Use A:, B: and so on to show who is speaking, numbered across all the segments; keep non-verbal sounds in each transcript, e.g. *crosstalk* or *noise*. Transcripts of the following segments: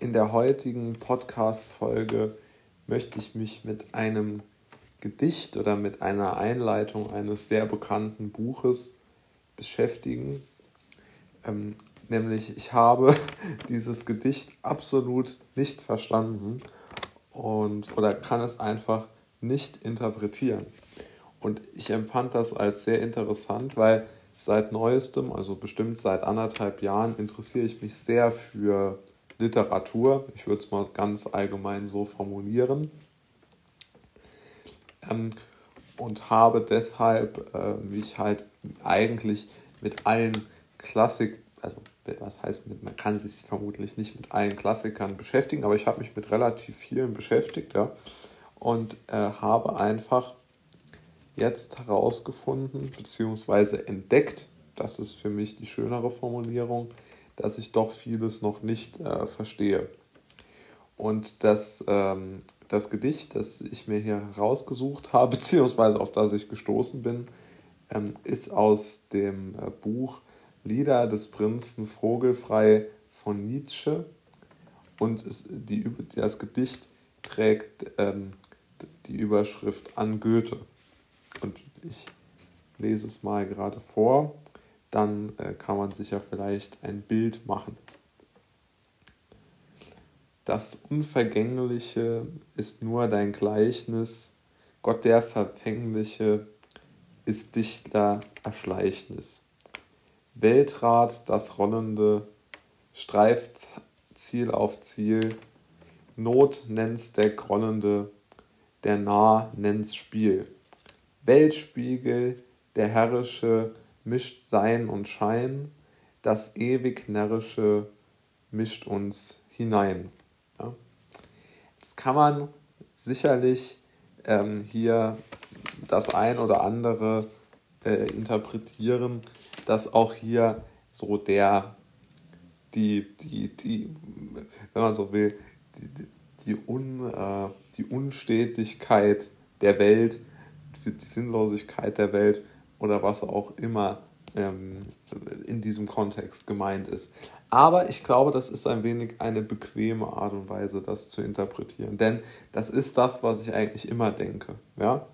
A: In der heutigen Podcast-Folge möchte ich mich mit einem Gedicht oder mit einer Einleitung eines sehr bekannten Buches beschäftigen. Ähm, nämlich, ich habe *laughs* dieses Gedicht absolut nicht verstanden und oder kann es einfach nicht interpretieren. Und ich empfand das als sehr interessant, weil seit neuestem, also bestimmt seit anderthalb Jahren, interessiere ich mich sehr für Literatur. Ich würde es mal ganz allgemein so formulieren. Ähm, und habe deshalb äh, mich halt eigentlich mit allen Klassik, also was heißt mit, man kann sich vermutlich nicht mit allen Klassikern beschäftigen, aber ich habe mich mit relativ vielen beschäftigt, ja, und äh, habe einfach jetzt herausgefunden bzw. entdeckt, das ist für mich die schönere Formulierung, dass ich doch vieles noch nicht äh, verstehe. Und das, ähm, das Gedicht, das ich mir hier herausgesucht *laughs* habe, beziehungsweise auf das ich gestoßen bin, ähm, ist aus dem äh, Buch Lieder des Prinzen Vogelfrei von Nietzsche. Und es, die, das Gedicht trägt ähm, die Überschrift an Goethe. Und ich lese es mal gerade vor, dann äh, kann man sich ja vielleicht ein Bild machen. Das Unvergängliche ist nur dein Gleichnis, Gott der Verfängliche ist Dichter Erschleichnis. Weltrat das Rollende streift Ziel auf Ziel, Not nennt's der Grollende, der Nah nennt's Spiel. Weltspiegel, der Herrische, mischt Sein und Schein, das ewig Närrische mischt uns hinein. Ja? Jetzt kann man sicherlich ähm, hier das ein oder andere äh, interpretieren, dass auch hier so der, die, die, die, wenn man so will, die, die, die, Un, äh, die Unstetigkeit der Welt die Sinnlosigkeit der Welt oder was auch immer ähm, in diesem Kontext gemeint ist. Aber ich glaube, das ist ein wenig eine bequeme Art und Weise, das zu interpretieren. Denn das ist das, was ich eigentlich immer denke. Ja?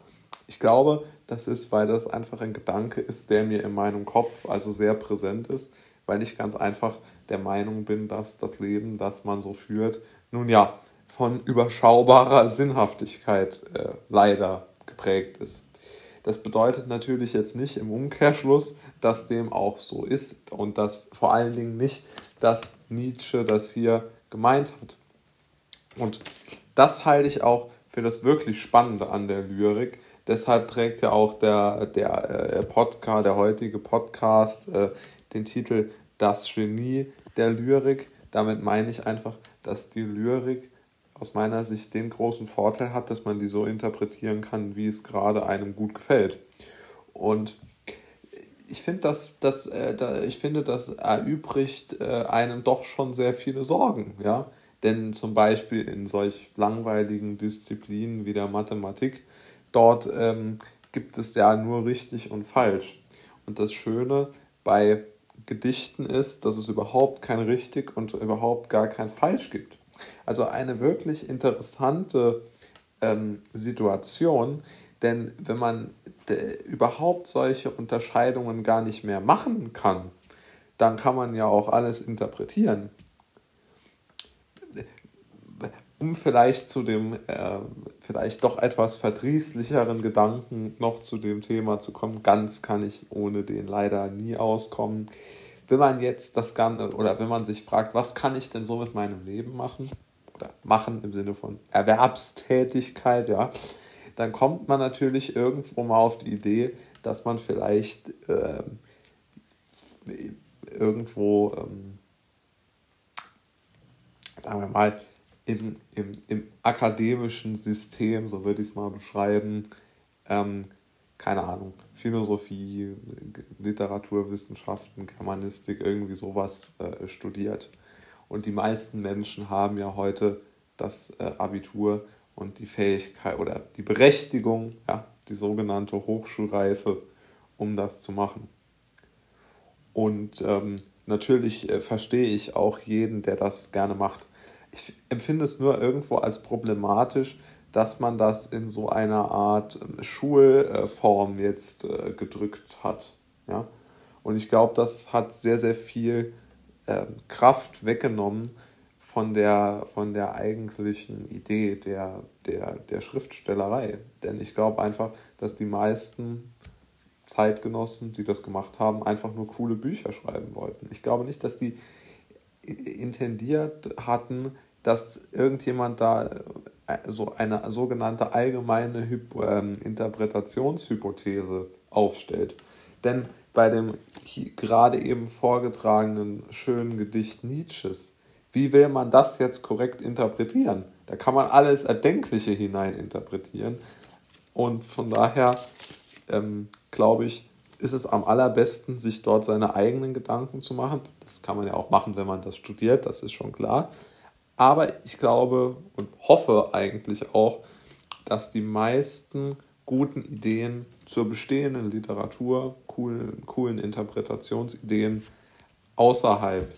A: Ich glaube, das ist, weil das einfach ein Gedanke ist, der mir in meinem Kopf also sehr präsent ist, weil ich ganz einfach der Meinung bin, dass das Leben, das man so führt, nun ja, von überschaubarer Sinnhaftigkeit äh, leider geprägt ist. Das bedeutet natürlich jetzt nicht im Umkehrschluss, dass dem auch so ist und dass vor allen Dingen nicht, dass Nietzsche das hier gemeint hat. Und das halte ich auch für das wirklich Spannende an der Lyrik. Deshalb trägt ja auch der, der äh, Podcast, der heutige Podcast, äh, den Titel Das Genie der Lyrik. Damit meine ich einfach, dass die Lyrik aus meiner Sicht den großen Vorteil hat, dass man die so interpretieren kann, wie es gerade einem gut gefällt. Und ich finde, das, das, äh, da, ich finde, das erübrigt äh, einem doch schon sehr viele Sorgen. Ja? Denn zum Beispiel in solch langweiligen Disziplinen wie der Mathematik, dort ähm, gibt es ja nur richtig und falsch. Und das Schöne bei Gedichten ist, dass es überhaupt kein richtig und überhaupt gar kein falsch gibt. Also eine wirklich interessante ähm, Situation, denn wenn man überhaupt solche Unterscheidungen gar nicht mehr machen kann, dann kann man ja auch alles interpretieren. Um vielleicht zu dem äh, vielleicht doch etwas verdrießlicheren Gedanken noch zu dem Thema zu kommen, ganz kann ich ohne den leider nie auskommen. Wenn man jetzt das Ganze oder wenn man sich fragt, was kann ich denn so mit meinem Leben machen? Oder machen im Sinne von Erwerbstätigkeit, ja, dann kommt man natürlich irgendwo mal auf die Idee, dass man vielleicht äh, irgendwo, ähm, sagen wir mal, im, im, im akademischen System, so würde ich es mal beschreiben, ähm, keine Ahnung, Philosophie, Literaturwissenschaften, Germanistik, irgendwie sowas äh, studiert. Und die meisten Menschen haben ja heute das äh, Abitur und die Fähigkeit oder die Berechtigung, ja, die sogenannte Hochschulreife, um das zu machen. Und ähm, natürlich äh, verstehe ich auch jeden, der das gerne macht. ich empfinde es nur irgendwo als problematisch, dass man das in so einer Art ähm, Schulform jetzt äh, gedrückt hat. Ja? Und ich glaube, das hat sehr, sehr viel äh, Kraft weggenommen von der, von der eigentlichen Idee der, der, der Schriftstellerei. Denn ich glaube einfach, dass die meisten Zeitgenossen, die das gemacht haben, einfach nur coole Bücher schreiben wollten. Ich glaube nicht, dass die intendiert hatten, dass irgendjemand da äh, so eine sogenannte allgemeine Hypo ähm, Interpretationshypothese aufstellt. Denn bei dem gerade eben vorgetragenen schönen Gedicht Nietzsches, wie will man das jetzt korrekt interpretieren? Da kann man alles Erdenkliche hineininterpretieren. Und von daher ähm, glaube ich, ist es am allerbesten, sich dort seine eigenen Gedanken zu machen. Das kann man ja auch machen, wenn man das studiert, das ist schon klar. Aber ich glaube und hoffe eigentlich auch, dass die meisten guten Ideen zur bestehenden Literatur, coolen, coolen Interpretationsideen außerhalb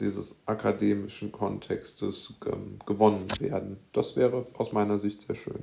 A: dieses akademischen Kontextes gewonnen werden. Das wäre aus meiner Sicht sehr schön.